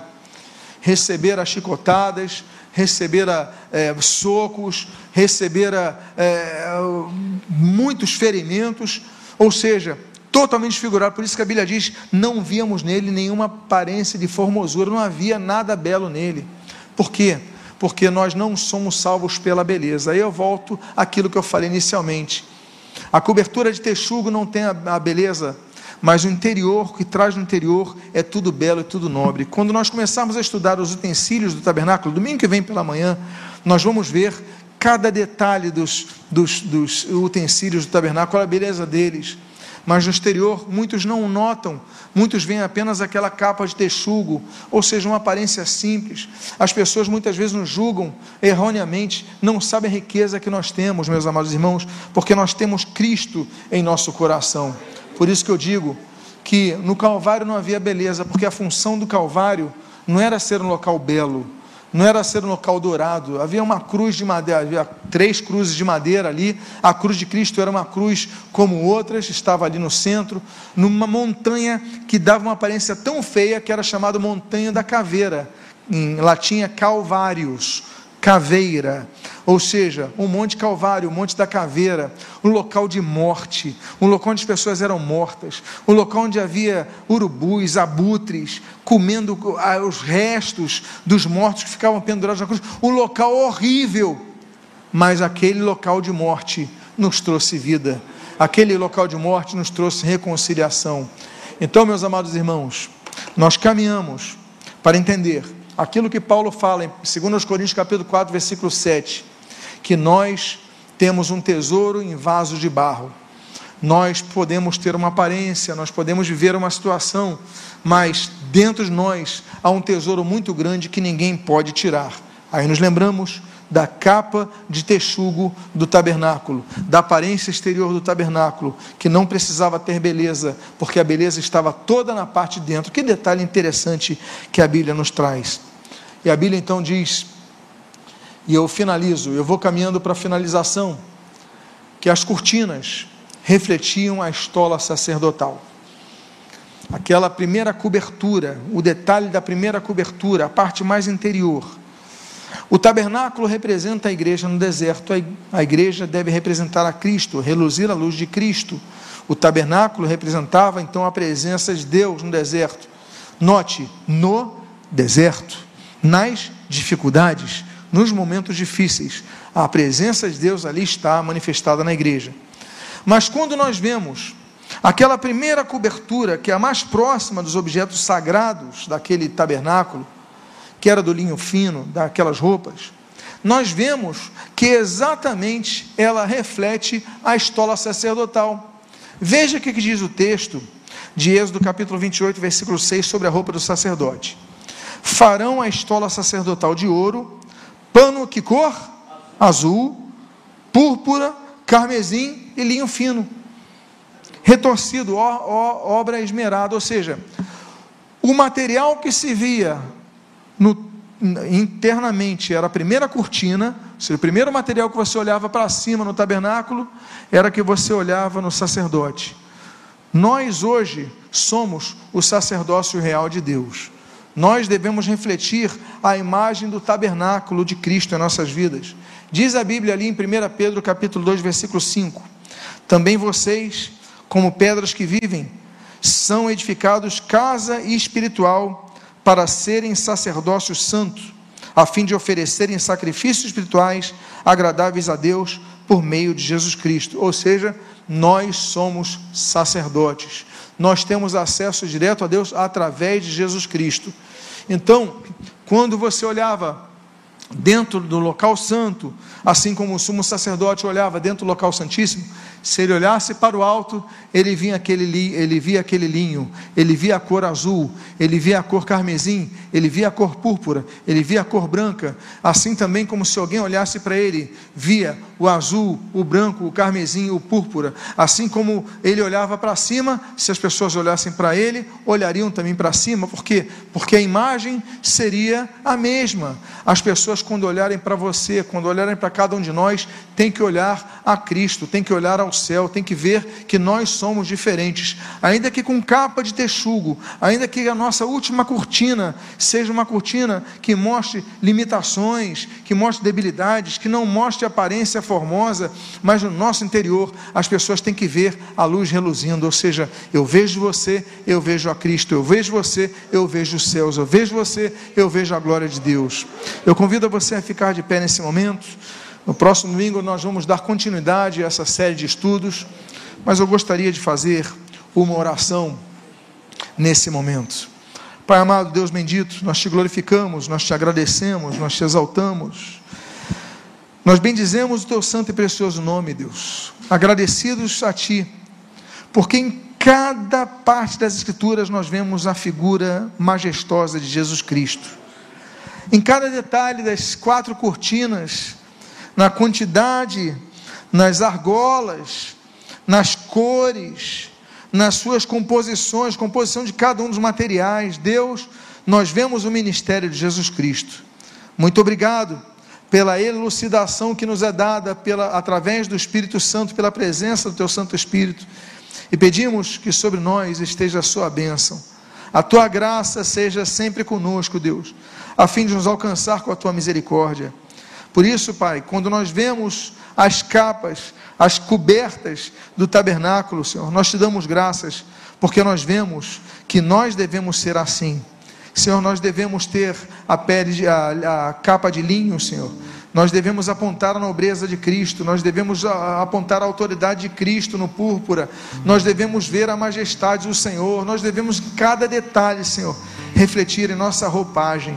Recebera chicotadas, recebera é, socos, recebera é, muitos ferimentos, ou seja, totalmente desfigurado. Por isso que a Bíblia diz: não víamos nele nenhuma aparência de formosura, não havia nada belo nele. Por quê? Porque nós não somos salvos pela beleza. Aí eu volto àquilo que eu falei inicialmente. A cobertura de texugo não tem a beleza, mas o interior, o que traz no interior, é tudo belo e tudo nobre. Quando nós começarmos a estudar os utensílios do tabernáculo, domingo que vem pela manhã, nós vamos ver cada detalhe dos, dos, dos utensílios do tabernáculo, a beleza deles. Mas no exterior, muitos não notam, muitos veem apenas aquela capa de texugo, ou seja, uma aparência simples. As pessoas muitas vezes nos julgam erroneamente, não sabem a riqueza que nós temos, meus amados irmãos, porque nós temos Cristo em nosso coração. Por isso que eu digo que no Calvário não havia beleza, porque a função do Calvário não era ser um local belo, não era ser um local dourado, havia uma cruz de madeira, havia três cruzes de madeira ali, a cruz de Cristo era uma cruz como outras, estava ali no centro, numa montanha que dava uma aparência tão feia que era chamada Montanha da Caveira, em latim é Calvários, caveira, ou seja, o Monte Calvário, o Monte da Caveira, um local de morte, um local onde as pessoas eram mortas, um local onde havia urubus, abutres, comendo os restos dos mortos que ficavam pendurados na cruz, um local horrível, mas aquele local de morte nos trouxe vida, aquele local de morte nos trouxe reconciliação. Então, meus amados irmãos, nós caminhamos para entender aquilo que Paulo fala em 2 Coríntios capítulo 4, versículo 7, que nós temos um tesouro em vaso de barro. Nós podemos ter uma aparência, nós podemos viver uma situação, mas dentro de nós há um tesouro muito grande que ninguém pode tirar. Aí nos lembramos da capa de texugo do tabernáculo, da aparência exterior do tabernáculo, que não precisava ter beleza, porque a beleza estava toda na parte de dentro. Que detalhe interessante que a Bíblia nos traz. E a Bíblia então diz, e eu finalizo, eu vou caminhando para a finalização, que as cortinas refletiam a estola sacerdotal. Aquela primeira cobertura, o detalhe da primeira cobertura, a parte mais interior o tabernáculo representa a igreja no deserto, a igreja deve representar a Cristo, reluzir a luz de Cristo. O tabernáculo representava então a presença de Deus no deserto. Note, no deserto, nas dificuldades, nos momentos difíceis, a presença de Deus ali está manifestada na igreja. Mas quando nós vemos aquela primeira cobertura, que é a mais próxima dos objetos sagrados daquele tabernáculo, que era do linho fino, daquelas roupas, nós vemos que exatamente ela reflete a estola sacerdotal. Veja o que diz o texto de Êxodo capítulo 28, versículo 6, sobre a roupa do sacerdote. Farão a estola sacerdotal de ouro, pano que cor? Azul, púrpura, carmesim e linho fino. Retorcido, ó, ó, obra esmerada, ou seja, o material que se via no, internamente era a primeira cortina, o primeiro material que você olhava para cima no tabernáculo era que você olhava no sacerdote. Nós hoje somos o sacerdócio real de Deus. Nós devemos refletir a imagem do tabernáculo de Cristo em nossas vidas. Diz a Bíblia ali em 1 Pedro capítulo 2, versículo 5: Também vocês, como pedras que vivem, são edificados casa espiritual para serem sacerdócio santo, a fim de oferecerem sacrifícios espirituais agradáveis a Deus por meio de Jesus Cristo. Ou seja, nós somos sacerdotes. Nós temos acesso direto a Deus através de Jesus Cristo. Então, quando você olhava dentro do local santo, assim como o sumo sacerdote olhava dentro do local santíssimo, se ele olhasse para o alto, ele via aquele, ele via aquele linho, ele via a cor azul, ele via a cor carmesim, ele via a cor púrpura, ele via a cor branca, assim também como se alguém olhasse para ele, via o azul, o branco, o carmesim, o púrpura, assim como ele olhava para cima, se as pessoas olhassem para ele, olhariam também para cima, por quê? Porque a imagem seria a mesma. As pessoas quando olharem para você, quando olharem para cada um de nós, tem que olhar a Cristo, tem que olhar ao céu, tem que ver que nós somos diferentes, ainda que com capa de texugo, ainda que a nossa última cortina seja uma cortina que mostre limitações, que mostre debilidades, que não mostre aparência formosa, mas no nosso interior as pessoas têm que ver a luz reluzindo, ou seja, eu vejo você, eu vejo a Cristo, eu vejo você, eu vejo os céus, eu vejo você, eu vejo a glória de Deus. Eu convido você a ficar de pé nesse momento. No próximo domingo nós vamos dar continuidade a essa série de estudos, mas eu gostaria de fazer uma oração nesse momento. Pai amado, Deus bendito, nós te glorificamos, nós te agradecemos, nós te exaltamos. Nós bendizemos o teu santo e precioso nome, Deus, agradecidos a ti, porque em cada parte das Escrituras nós vemos a figura majestosa de Jesus Cristo. Em cada detalhe das quatro cortinas, na quantidade, nas argolas, nas cores, nas suas composições, composição de cada um dos materiais. Deus, nós vemos o ministério de Jesus Cristo. Muito obrigado pela elucidação que nos é dada pela, através do Espírito Santo, pela presença do Teu Santo Espírito. E pedimos que sobre nós esteja a Sua bênção. A Tua graça seja sempre conosco, Deus, a fim de nos alcançar com a Tua misericórdia. Por isso, Pai, quando nós vemos as capas, as cobertas do tabernáculo, Senhor, nós te damos graças, porque nós vemos que nós devemos ser assim. Senhor, nós devemos ter a pele, a, a capa de linho, Senhor. Nós devemos apontar a nobreza de Cristo, nós devemos apontar a autoridade de Cristo no púrpura, nós devemos ver a majestade do Senhor, nós devemos cada detalhe, Senhor, refletir em nossa roupagem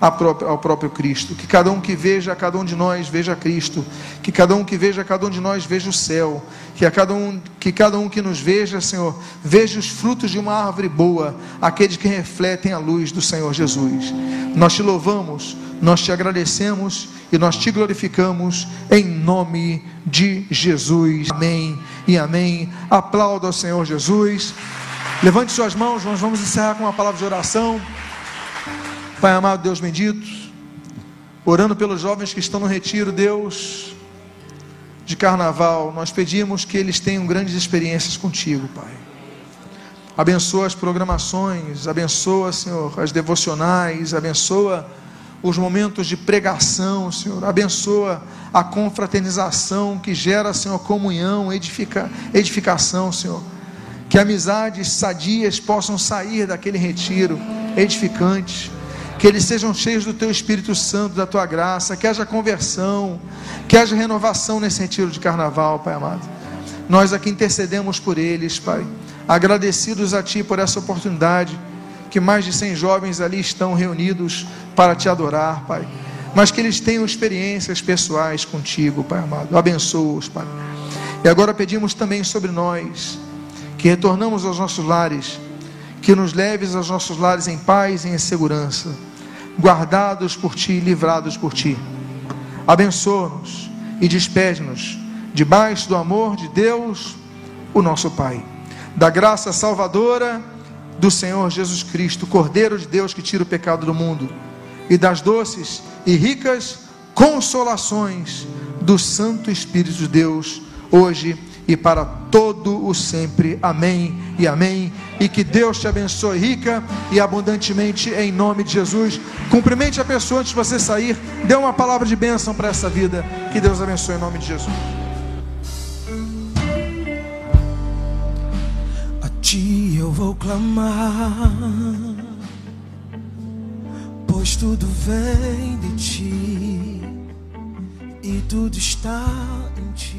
ao próprio Cristo. Que cada um que veja cada um de nós veja Cristo. Que cada um que veja cada um de nós veja o céu. Que, a cada, um, que cada um que nos veja, Senhor, veja os frutos de uma árvore boa, aqueles que refletem a luz do Senhor Jesus. Nós te louvamos, nós te agradecemos e nós te glorificamos em nome de Jesus. Amém e amém. Aplauda ao Senhor Jesus. Levante suas mãos, nós vamos encerrar com uma palavra de oração. Pai amado, Deus bendito, orando pelos jovens que estão no retiro, Deus, de carnaval, nós pedimos que eles tenham grandes experiências contigo, Pai. Abençoa as programações, abençoa, Senhor, as devocionais, abençoa os momentos de pregação, Senhor, abençoa a confraternização que gera, Senhor, comunhão, edifica, edificação, Senhor. Que amizades sadias possam sair daquele retiro, edificantes que eles sejam cheios do teu Espírito Santo, da tua graça, que haja conversão, que haja renovação nesse retiro de carnaval, Pai amado. Nós aqui intercedemos por eles, Pai, agradecidos a Ti por essa oportunidade, que mais de 100 jovens ali estão reunidos para Te adorar, Pai, mas que eles tenham experiências pessoais contigo, Pai amado. Abençoa-os, Pai. E agora pedimos também sobre nós, que retornamos aos nossos lares, que nos leves aos nossos lares em paz e em segurança, guardados por ti, livrados por ti. Abençoa-nos e despede-nos debaixo do amor de Deus, o nosso Pai, da graça salvadora do Senhor Jesus Cristo, Cordeiro de Deus que tira o pecado do mundo, e das doces e ricas consolações do Santo Espírito de Deus, hoje e para todo o sempre. Amém e amém. E que Deus te abençoe rica e abundantemente em nome de Jesus. Cumprimente a pessoa antes de você sair. Dê uma palavra de bênção para essa vida. Que Deus abençoe em nome de Jesus. A ti eu vou clamar, pois tudo vem de ti e tudo está em ti.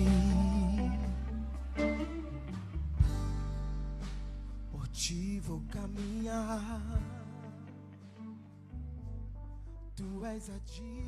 Tu és a direção.